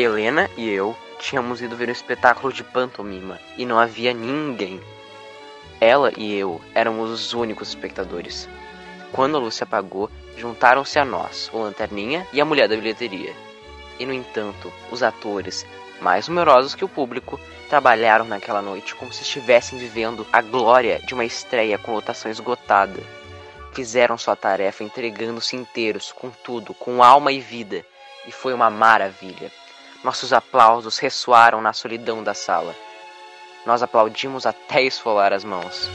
Helena e eu tínhamos ido ver um espetáculo de pantomima e não havia ninguém. Ela e eu éramos os únicos espectadores. Quando a luz se apagou, juntaram-se a nós, o Lanterninha e a mulher da bilheteria. E no entanto, os atores, mais numerosos que o público, trabalharam naquela noite como se estivessem vivendo a glória de uma estreia com lotação esgotada. Fizeram sua tarefa entregando-se inteiros, com tudo, com alma e vida, e foi uma maravilha. Nossos aplausos ressoaram na solidão da sala. Nós aplaudimos até esfolar as mãos.